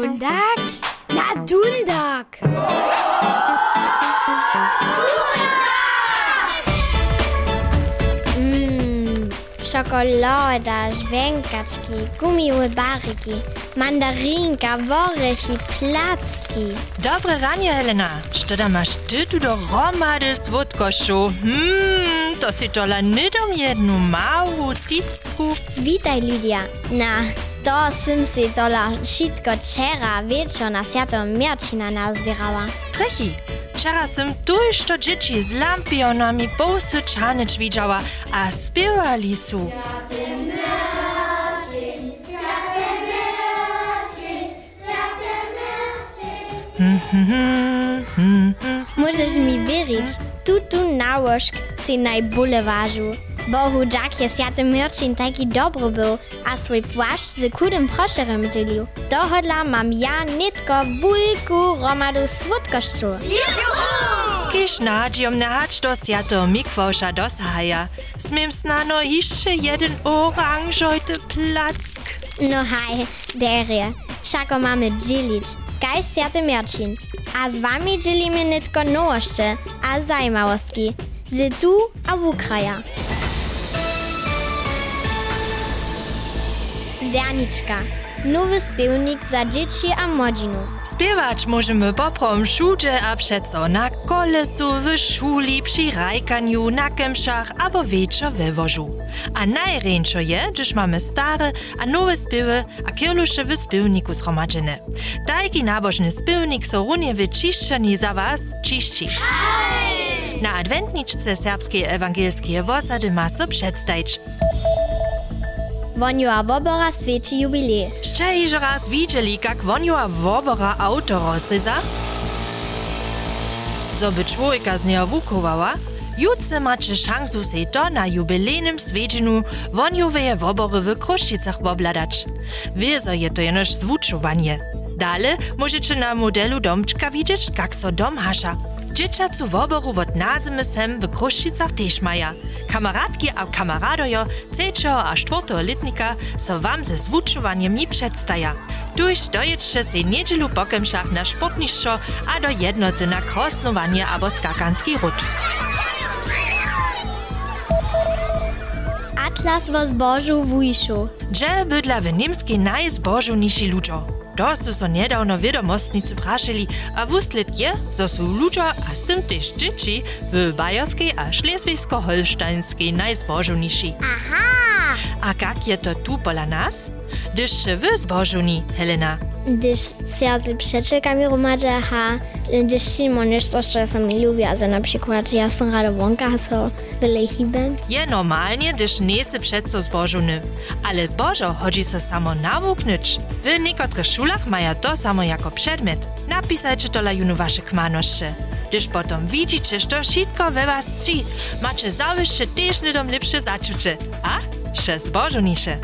Mundak? Na, Dundak! Mmm, Schokolade, Schwenkatschki, gumiły baryki, mandarinka, woryki, Platzki. Dobre ranie, Helena. Što masz ty tu do romady z wódkością? Mmm, to si tola nie dom jednu małą tipku. Witaj, Lidia. Na, To sem si dola šitko včeraj večer na sjato Merčina nazbirala. Trehi, včeraj sem tujšto džiči z lampionami povsod čanič videla, a spevali so. Možeš mi veriti, tudi tu naložk si najbolje važil. Bohu Jack jest Sjaty Merčin taki dobry był, a swój płaszcz z kudym proszerem dzielił. Dohodla mam ja nitko wulku romadu słodkościu. Kisz nadziom nehać do sjato mikwosza dosahaja. Smiem snano jeszcze jeden oranżojty plack. No haj, derje, szako mamy dzielić. Kaj Sjaty Merčin. A z wami dzielimy nitko nowości, a zajmałostki. Z tu a w Ukraja. Zerniczka. Nowy spełnik za dzieci a młodzinu. Spiewać możemy poprom wszudzie a przeco na kolesu, w szuli, przy rajkaniu, na kemszach albo wieczor we wożu. A najręczo je, gdyż mamy stare a nowe spiewy a kierlusze w spełniku zgromadzone. Taki nabożny spełnik so runie wyczyszczeni za was czyści. Na adwentniczce serbskiej ewangelskiej wosady ma so. Woniła wobora świeci jubilej. Ще iż raz widzieli, jak woniła wobora auto rozryza? Zoby człowieka z niego wukowała, jutce macie szansu se to na jubilejnym swiedzieniu wonioweje wobory w Kruszczycach obladać. Wiezo je to jenoż zwuczowanie. Dale możecie na modelu domczka widzieć, jak so dom hasza. Dzieciacu woboru wot nazymy sem w Kruszczycach też maja. Kamaradki a kamaradojo trzeciego a czwartego letnika so wam ze zwuczowaniem nie przedstaja. Tuż dojedźcie se niedzielu po kemszach na sportniszczo a do jednoty na krosnowanie albo skakanski ród. Atlas wo zbożu wujszu. Gdzie bydla w niemskiej najzbożowniejsi ludzo? To su so niedawno wiadomostnicy praszyli, a wuslet je, zo su ludzo, a z tym też dzieci, w bajerskiej a szleswigsko-holsztańskiej najzbożowniejsi. Aha! A jak je to tu pola nas? Gdyż czy wy zbożowni, Helena? Gdyż serce przeczekami romadze, ha, gdyż Simon jeszcze to, co mi lubi, also na przykład ja sam rada wonka, so wyle hibem. Je normalnie, gdyż nie sy przeco zbożowny. Ale zbożo chodzi se samo nawuknyć. W niektórych szulach mają to samo jako przedmiot. Napisajcie to la junu wasze kmanosze. Gdyż potom widzicie, że wszystko we was ci, macie zawyższe też nidom lepsze zaczucie. A? Še zbożownisze.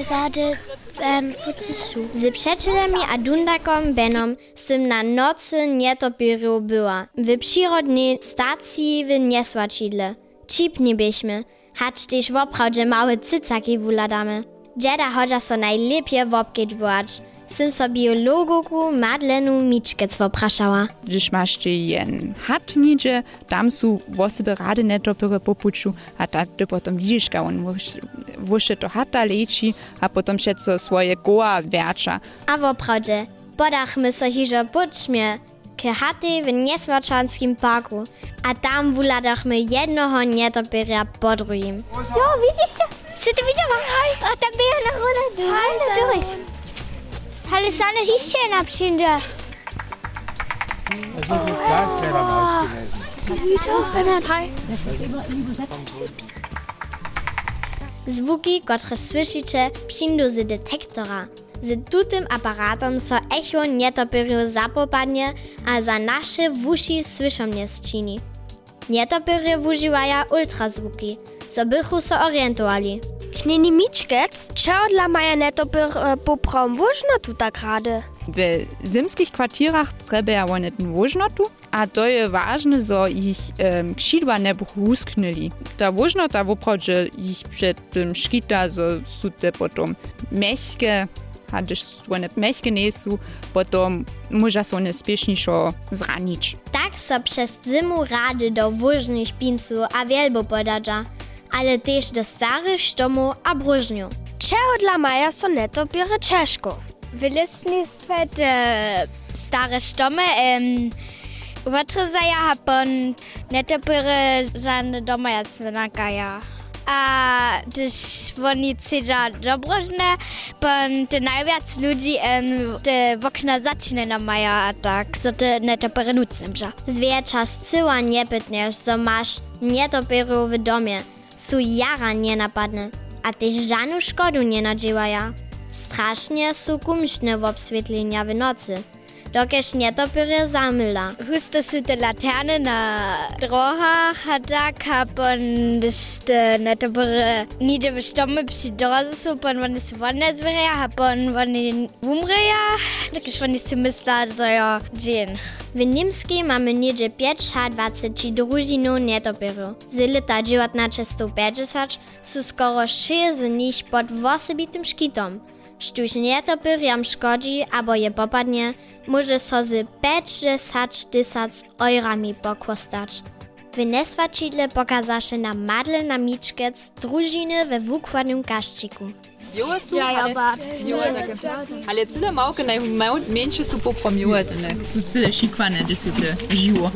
Zady um. Z przyjacielami a dundakom Benom sym na nocy nietopiru była. W przyrodnej stacji w Niesłaczidle. Cipni byśmy, hacz też woprawdzie małe cycaki wuladamy. Dzieda chodza so najlepiej wopkieć byłać. Sym so biologuku Madlenu Miczkec wopraszała. Gdyż masz ty jen hat nidzie, tam są wosyby rady netopyry popuczu, a tak ty potem widzisz, ka on wuszy to hata leči, a potem všetko swoje goa wiercza. A woprawdzie, podachmy so hižo pučmie k chaty w Niesłaczanskim parku, a tam wuladachmy jednoho nietopiria po drugim. Jo, widzisz to? Co ty widziała? A tam była na górze. Hej, natürlich. Ale sana jeszcze jedna przyjdzie. Zwuki, które słyszycie, przyjdą z detektora. Z tutym aparatem so echo nietopiru zapopadnie, a za nasze wuši słyszą nie zczyni. Nietopiry używają ultrazvuki, so bychu so orientowali. Knini Mičkec, čeo dla maja netopir uh, poprom vužno tu tak rade. W zimskich kwartierach treba ja one ten wožnotu, a to je ważne, zo ich um, kšidła ne brusknili. Ta wožnota woprawdzie ich przed tym szkita, zo su te potom mechke, a gdyż one mechke nie są, potom może so one spieszniejszo zranić. Tak so przez zimu rady do wóżnych pincu a wielbo podadza, ale też do starych sztomów a brużniów. Čeo dla maja so netopire češko. W listnictwie te stare stomy um, uvatryzaja hapon netopyry żadne doma jasnakaja. A gdyż oni cedza dobrożne, pon te najwiac ludzi um, te w okna zaczyna na maja, a tak, so te netopyry nucem, że. Zwiercza z cyła nie pytniesz, so masz nietopiru w domie, su jara nie napadne, a też żadną szkodu nie nadziewaja. Strasznie su kumszne w obswietlenia w nocy, dokeż nietopiry zamyla. Huste su te laterne na drogach, a tak, a pon gdyż te netopyry nigdy w stomy przy drodze su, pon oni su wolne zwierzę, a pon oni umrzeja, dokeż oni su myślą, że ja dzień. W Niemskiej mamy niedzie 520 drużinów nietopiru. Z lata 1950 su skoro 6 z nich pod osobitym szkitom. Sztuś nietopyriam szkodzi, albo je popadnie, może so z 50 tysac eurami pokostać. W Neswačidle pokazaše na Madle na Mičkec družiny we wukładnym. Jo, su, ja, ja, aber... Jo, ale cyle małke najmniejsze są popromiłe, są cyle szikwane, gdy są te żyło,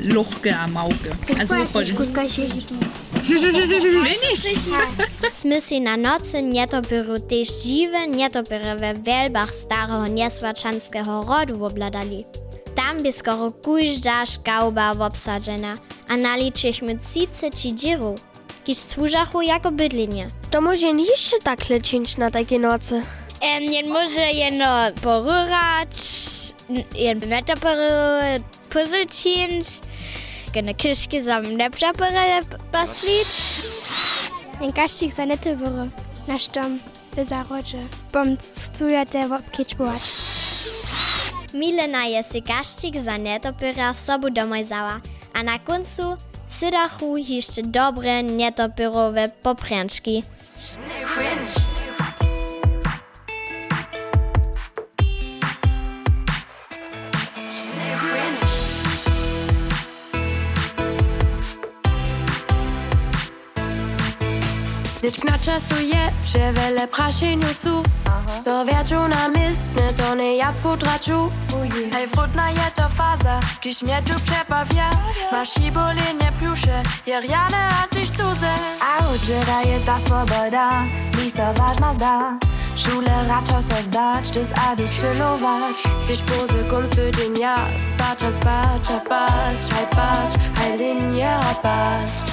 lochke a małke. Also, chodzi. Smysli na nocy nietopiru też dziwe nietopiry we wielbach starego niesłaczanskiego rodu obladali. Tam by skoro każda szkauba obsadzena, a naliczyliśmy cice czy dzirów, kiż służachu jako bydlinie. To może nie jeszcze tak lecieć na takie nocy. Um, jen może jeno porurać, jen netopyry puzzle cięć, gene kiszki sam netopyry baslić. Ein kaścik za netopyry, nasz dom w zarodzie, bom cuja te wopkieć byłać. Milena je si kaščik za netopira sobu domoj zała, a na końcu sydachu jeszcze dobre netopyrowe popręczki. Liczna czasu je, przewele praszeniu su Co wieczu na mistne, to nie jacku traczu Hej, frutna je to faza, kiś mnie tu przepawia. Masz i bolenie piusze, jer ja nie antyś cudze. A uczyra je ta swoboda, mi so ważna zda. Szule racza se wzdać, dys a dys chillować Kiś pozy kunsty dnia, spacza, spacza, paść Hej, paść, hej, linia, paść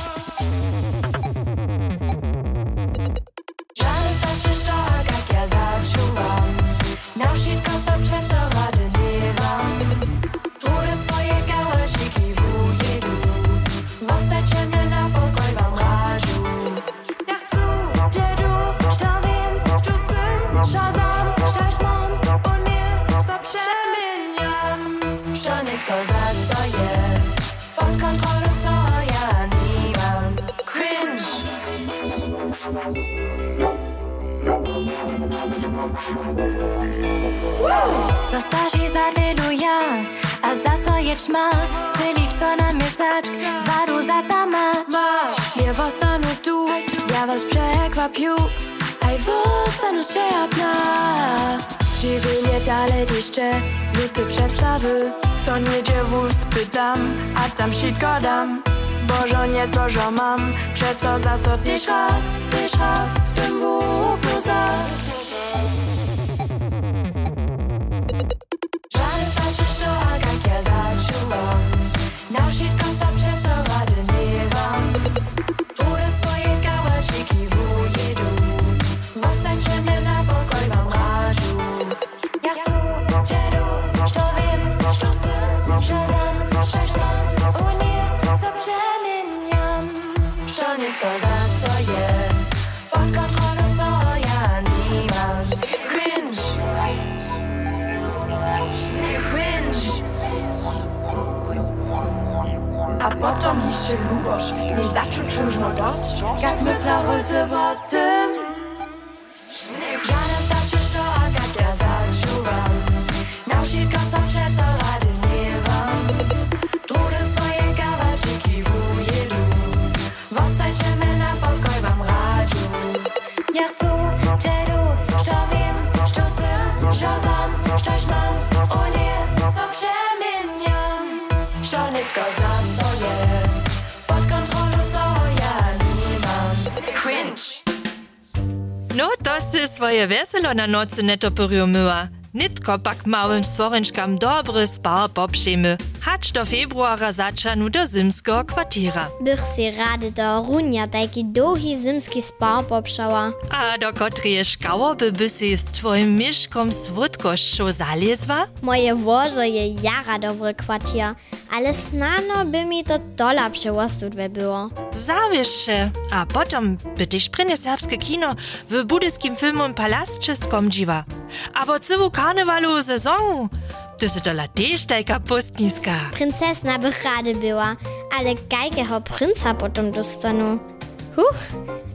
To starzy zawiedują A za je ćma Celić co na mysać Zadu za tamat Nie wostanu tu Ja was przekwapiu Aj wostanu się apna Dziwienie dalej jeszcze Luty przedstawy. Co nie dziewus pytam A tam wszystko dam. Zbożo nie zbożo mam Przeco za co tyś raz Tyś raz Z tym w plus us. Lubosz Nie zaczuć różno dość Jak my za rolce w tym. Żadne staczysz to, a jak ja zaczuwam Na wszystko co przez Trudy swoje kawaczyki wujedu Wostajcie na pokoj wam radiu Ja chcę dziedu, što wiem, što sym, što znam, szczęść mam O nie, No, to si swoje weselo na nocy netopyriu myła. Nitko pak małym stworenczkam dobry spar poprzemy. Hacz do februara zaczanu do zimskiego kwartiera. Bych si rady do runia taki długi zimski spar popszała. A do kotreje szkałoby by si z twoim mieszkom słodkością zalezła? Moje łoże je jara dobry kwartier, ale snano by mi to dola przełostudwe było. Zawieszcze, a potom by tyś prynie serbskie kino w budyskim filmom Palastcze skomdziwa. Abo cywu karnewalu sezonu, to se dola też tajka pustniska. Princesna bych rady była, ale gajkeho princa potom dostanu. Huch,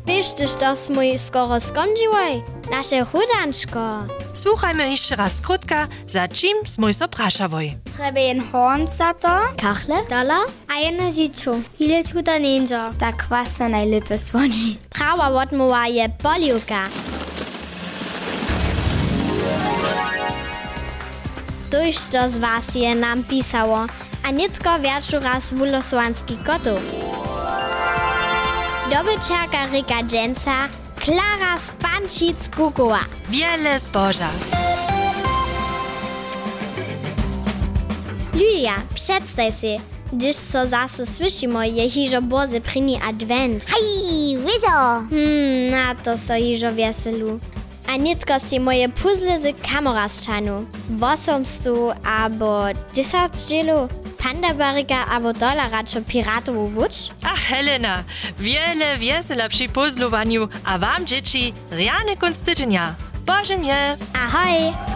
wiesz tyś to mój skoro skomdziłoj? Nasze chudanczko. Słuchajmy jeszcze raz krótka, za czym smój so praszawoj. Treba en horn za to. Kachle? Dola? A jedno dziecko. Ile tu to ninja? Ta kwasa najlepiej słodzi. Prawa odmowa je poliuka. Tuż to z was je nam pisało, a nicko wieczu raz wulosłanski kotów. Dobyczerka Rika Dżęca, Klara Spancic-Kukuła. Wiele zboża. Julia, przedstaw si, gdyż so zase słyszymy, je hiżo bozy prini advent. Hej, wizo! Hmm, na to so hiżo weselu. A nitko si moje puzzle z kamera zczanu. Wosom albo 10 dzielu, panda barika albo dolara czy piratową wódź. Ach, Helena, wiele wiesela przy puzzlowaniu, a wam dzieci, riane kunstyczynia. Boże mnie! Ahoj!